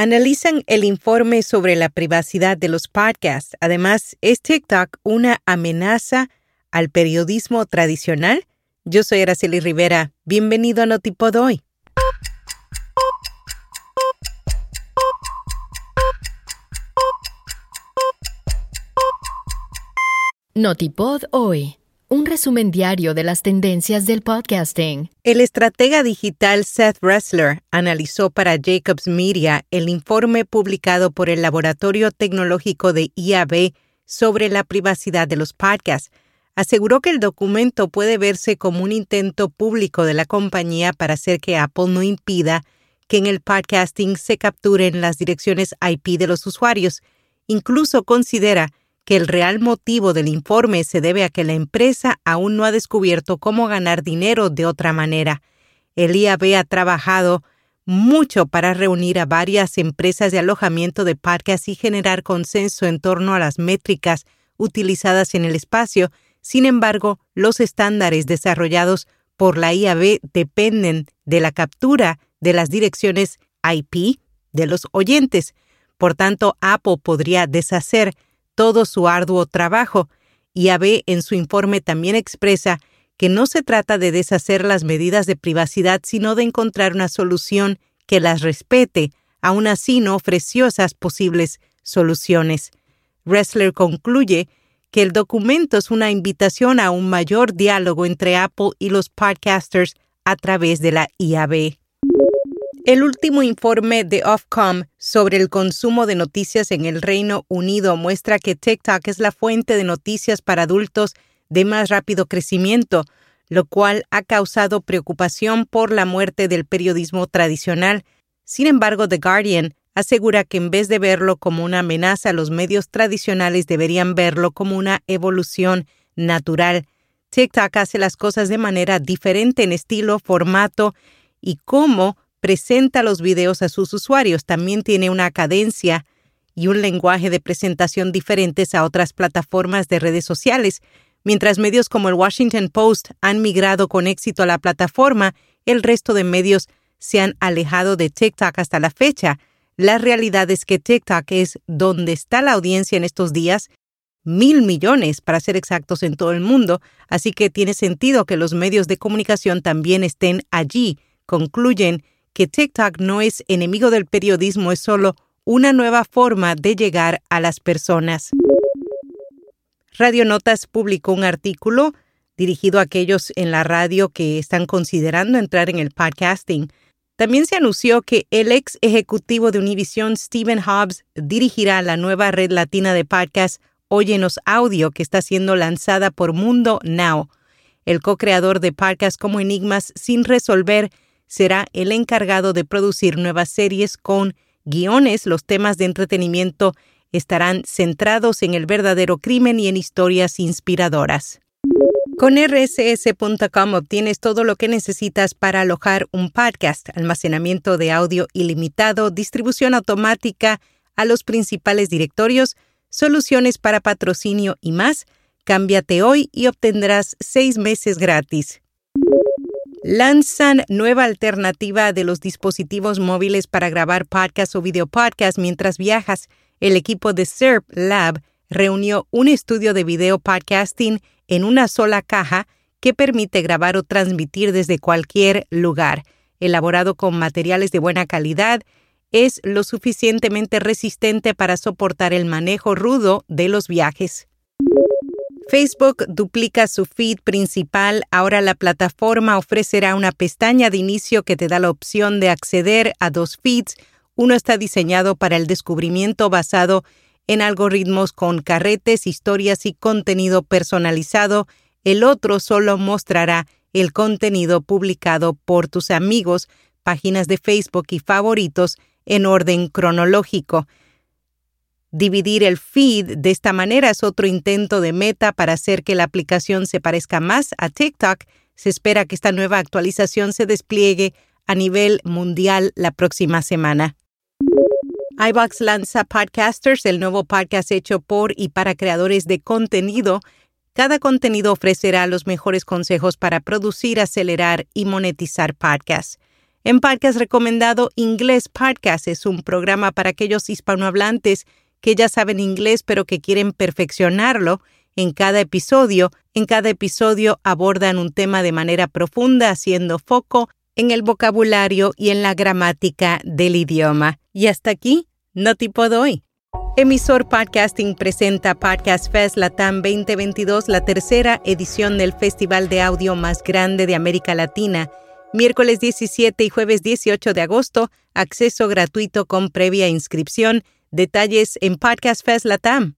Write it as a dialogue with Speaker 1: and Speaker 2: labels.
Speaker 1: analizan el informe sobre la privacidad de los podcasts. Además, ¿es TikTok una amenaza al periodismo tradicional? Yo soy Araceli Rivera. Bienvenido a Notipod hoy.
Speaker 2: Notipod hoy un resumen diario de las tendencias del podcasting.
Speaker 1: El estratega digital Seth Ressler analizó para Jacobs Media el informe publicado por el Laboratorio Tecnológico de IAB sobre la privacidad de los podcasts. Aseguró que el documento puede verse como un intento público de la compañía para hacer que Apple no impida que en el podcasting se capturen las direcciones IP de los usuarios. Incluso considera que el real motivo del informe se debe a que la empresa aún no ha descubierto cómo ganar dinero de otra manera. El IAB ha trabajado mucho para reunir a varias empresas de alojamiento de parques y generar consenso en torno a las métricas utilizadas en el espacio. Sin embargo, los estándares desarrollados por la IAB dependen de la captura de las direcciones IP de los oyentes. Por tanto, Apple podría deshacer todo su arduo trabajo, y AB en su informe también expresa que no se trata de deshacer las medidas de privacidad, sino de encontrar una solución que las respete, aún así no ofreció esas posibles soluciones. Ressler concluye que el documento es una invitación a un mayor diálogo entre Apple y los podcasters a través de la IAB. El último informe de Ofcom sobre el consumo de noticias en el Reino Unido muestra que TikTok es la fuente de noticias para adultos de más rápido crecimiento, lo cual ha causado preocupación por la muerte del periodismo tradicional. Sin embargo, The Guardian asegura que en vez de verlo como una amenaza, los medios tradicionales deberían verlo como una evolución natural. TikTok hace las cosas de manera diferente en estilo, formato y cómo presenta los videos a sus usuarios. También tiene una cadencia y un lenguaje de presentación diferentes a otras plataformas de redes sociales. Mientras medios como el Washington Post han migrado con éxito a la plataforma, el resto de medios se han alejado de TikTok hasta la fecha. La realidad es que TikTok es donde está la audiencia en estos días, mil millones para ser exactos en todo el mundo, así que tiene sentido que los medios de comunicación también estén allí, concluyen que TikTok no es enemigo del periodismo, es solo una nueva forma de llegar a las personas. Radio Notas publicó un artículo dirigido a aquellos en la radio que están considerando entrar en el podcasting. También se anunció que el ex ejecutivo de Univision, Stephen Hobbs, dirigirá la nueva red latina de podcast Óyenos Audio que está siendo lanzada por Mundo Now. El co-creador de podcasts como Enigmas sin resolver será el encargado de producir nuevas series con guiones. Los temas de entretenimiento estarán centrados en el verdadero crimen y en historias inspiradoras. Con rss.com obtienes todo lo que necesitas para alojar un podcast, almacenamiento de audio ilimitado, distribución automática a los principales directorios, soluciones para patrocinio y más. Cámbiate hoy y obtendrás seis meses gratis lanzan nueva alternativa de los dispositivos móviles para grabar podcast o video podcast mientras viajas. El equipo de SERP Lab reunió un estudio de video podcasting en una sola caja que permite grabar o transmitir desde cualquier lugar. Elaborado con materiales de buena calidad, es lo suficientemente resistente para soportar el manejo rudo de los viajes. Facebook duplica su feed principal. Ahora la plataforma ofrecerá una pestaña de inicio que te da la opción de acceder a dos feeds. Uno está diseñado para el descubrimiento basado en algoritmos con carretes, historias y contenido personalizado. El otro solo mostrará el contenido publicado por tus amigos, páginas de Facebook y favoritos en orden cronológico. Dividir el feed de esta manera es otro intento de meta para hacer que la aplicación se parezca más a TikTok. Se espera que esta nueva actualización se despliegue a nivel mundial la próxima semana. iBox lanza Podcasters, el nuevo podcast hecho por y para creadores de contenido. Cada contenido ofrecerá los mejores consejos para producir, acelerar y monetizar podcasts. En Podcast Recomendado Inglés Podcast es un programa para aquellos hispanohablantes que ya saben inglés pero que quieren perfeccionarlo en cada episodio. En cada episodio abordan un tema de manera profunda, haciendo foco en el vocabulario y en la gramática del idioma. Y hasta aquí, no tipo doy. Emisor Podcasting presenta Podcast Fest Latam 2022, la tercera edición del festival de audio más grande de América Latina. Miércoles 17 y jueves 18 de agosto, acceso gratuito con previa inscripción. Detalles en Podcast Fest Latam.